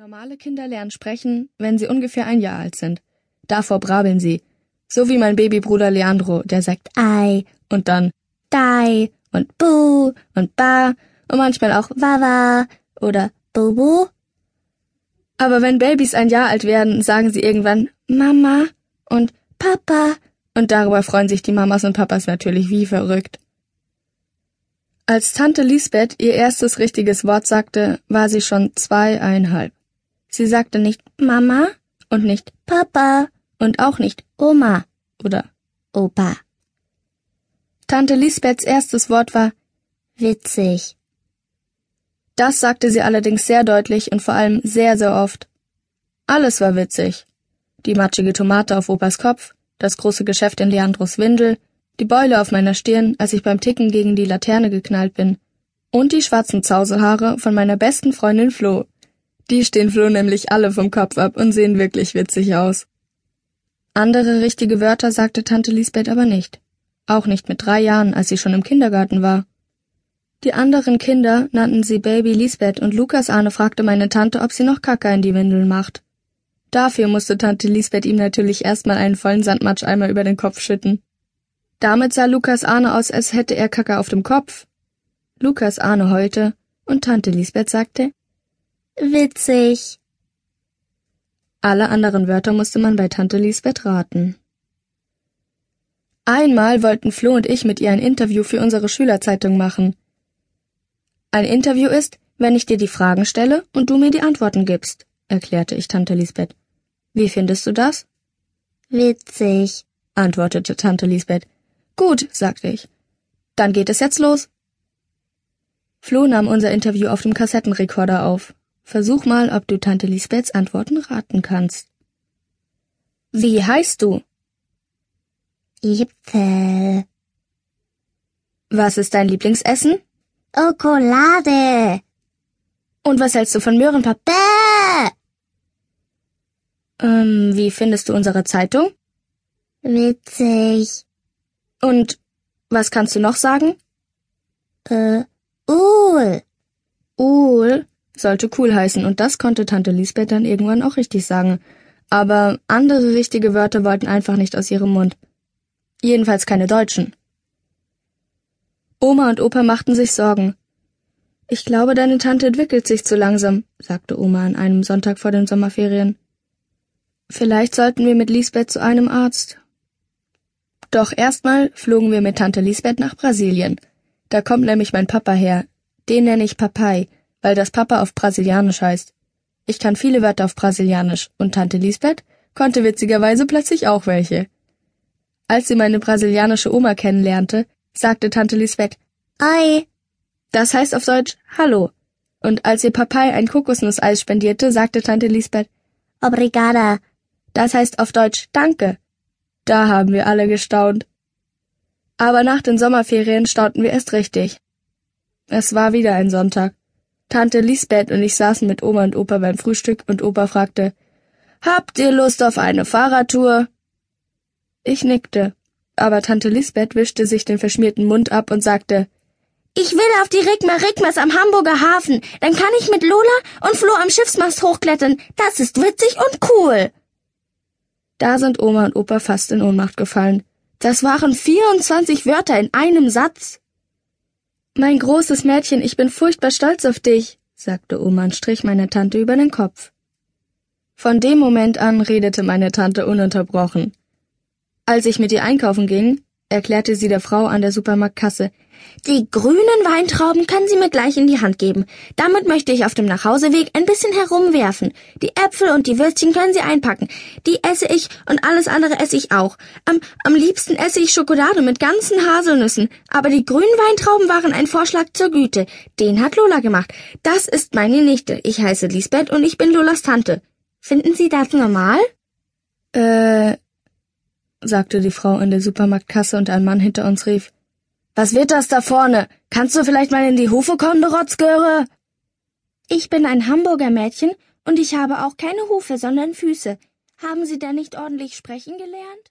Normale Kinder lernen sprechen, wenn sie ungefähr ein Jahr alt sind. Davor brabbeln sie. So wie mein Babybruder Leandro, der sagt Ei und dann Dai und Bu und Ba und manchmal auch Wawa oder Bubu. Aber wenn Babys ein Jahr alt werden, sagen sie irgendwann Mama und Papa und darüber freuen sich die Mamas und Papas natürlich wie verrückt. Als Tante Lisbeth ihr erstes richtiges Wort sagte, war sie schon zweieinhalb. Sie sagte nicht Mama und nicht Papa und auch nicht Oma oder Opa. Tante Lisbeths erstes Wort war witzig. Das sagte sie allerdings sehr deutlich und vor allem sehr, sehr oft. Alles war witzig. Die matschige Tomate auf Opas Kopf, das große Geschäft in Leandros Windel, die Beule auf meiner Stirn, als ich beim Ticken gegen die Laterne geknallt bin, und die schwarzen Zauselhaare von meiner besten Freundin Flo. Die stehen Flo nämlich alle vom Kopf ab und sehen wirklich witzig aus. Andere richtige Wörter sagte Tante Lisbeth aber nicht. Auch nicht mit drei Jahren, als sie schon im Kindergarten war. Die anderen Kinder nannten sie Baby Lisbeth und Lukas Arne fragte meine Tante, ob sie noch Kacke in die Windeln macht. Dafür musste Tante Lisbeth ihm natürlich erstmal einen vollen Sandmatscheimer über den Kopf schütten. Damit sah Lukas Arne aus, als hätte er Kacke auf dem Kopf. Lukas Arne heulte und Tante Lisbeth sagte, Witzig. Alle anderen Wörter musste man bei Tante Lisbeth raten. Einmal wollten Flo und ich mit ihr ein Interview für unsere Schülerzeitung machen. Ein Interview ist, wenn ich dir die Fragen stelle und du mir die Antworten gibst, erklärte ich Tante Lisbeth. Wie findest du das? Witzig, antwortete Tante Lisbeth. Gut, sagte ich. Dann geht es jetzt los. Flo nahm unser Interview auf dem Kassettenrekorder auf. Versuch mal, ob du Tante Lisbeths Antworten raten kannst. Wie heißt du? Äpfel. Was ist dein Lieblingsessen? Schokolade. Und was hältst du von Möhrenpapier? Ähm, wie findest du unsere Zeitung? Witzig. Und was kannst du noch sagen? Äh? Sollte cool heißen, und das konnte Tante Lisbeth dann irgendwann auch richtig sagen. Aber andere richtige Wörter wollten einfach nicht aus ihrem Mund. Jedenfalls keine Deutschen. Oma und Opa machten sich Sorgen. Ich glaube, deine Tante entwickelt sich zu langsam, sagte Oma an einem Sonntag vor den Sommerferien. Vielleicht sollten wir mit Lisbeth zu einem Arzt. Doch erstmal flogen wir mit Tante Lisbeth nach Brasilien. Da kommt nämlich mein Papa her. Den nenne ich Papai weil das Papa auf Brasilianisch heißt. Ich kann viele Wörter auf Brasilianisch und Tante Lisbeth konnte witzigerweise plötzlich auch welche. Als sie meine brasilianische Oma kennenlernte, sagte Tante Lisbeth Ei. Das heißt auf Deutsch Hallo. Und als ihr Papai ein Kokosnusseis spendierte, sagte Tante Lisbeth Obrigada. Das heißt auf Deutsch Danke. Da haben wir alle gestaunt. Aber nach den Sommerferien staunten wir erst richtig. Es war wieder ein Sonntag. Tante Lisbeth und ich saßen mit Oma und Opa beim Frühstück und Opa fragte, Habt ihr Lust auf eine Fahrradtour? Ich nickte, aber Tante Lisbeth wischte sich den verschmierten Mund ab und sagte, ich will auf die Rigma Rigmas am Hamburger Hafen. Dann kann ich mit Lola und Flo am Schiffsmast hochklettern. Das ist witzig und cool. Da sind Oma und Opa fast in Ohnmacht gefallen. Das waren 24 Wörter in einem Satz. Mein großes Mädchen, ich bin furchtbar stolz auf dich, sagte Oma und strich meine Tante über den Kopf. Von dem Moment an redete meine Tante ununterbrochen. Als ich mit ihr einkaufen ging, erklärte sie der Frau an der Supermarktkasse. Die grünen Weintrauben können Sie mir gleich in die Hand geben. Damit möchte ich auf dem Nachhauseweg ein bisschen herumwerfen. Die Äpfel und die Würstchen können Sie einpacken. Die esse ich und alles andere esse ich auch. Am, am liebsten esse ich Schokolade mit ganzen Haselnüssen. Aber die grünen Weintrauben waren ein Vorschlag zur Güte. Den hat Lola gemacht. Das ist meine Nichte. Ich heiße Lisbeth und ich bin Lolas Tante. Finden Sie das normal? Äh, sagte die Frau an der Supermarktkasse und ein Mann hinter uns rief. Was wird das da vorne? Kannst du vielleicht mal in die Hufe kommen, du Rotzgöre? Ich bin ein Hamburger Mädchen und ich habe auch keine Hufe, sondern Füße. Haben Sie da nicht ordentlich sprechen gelernt?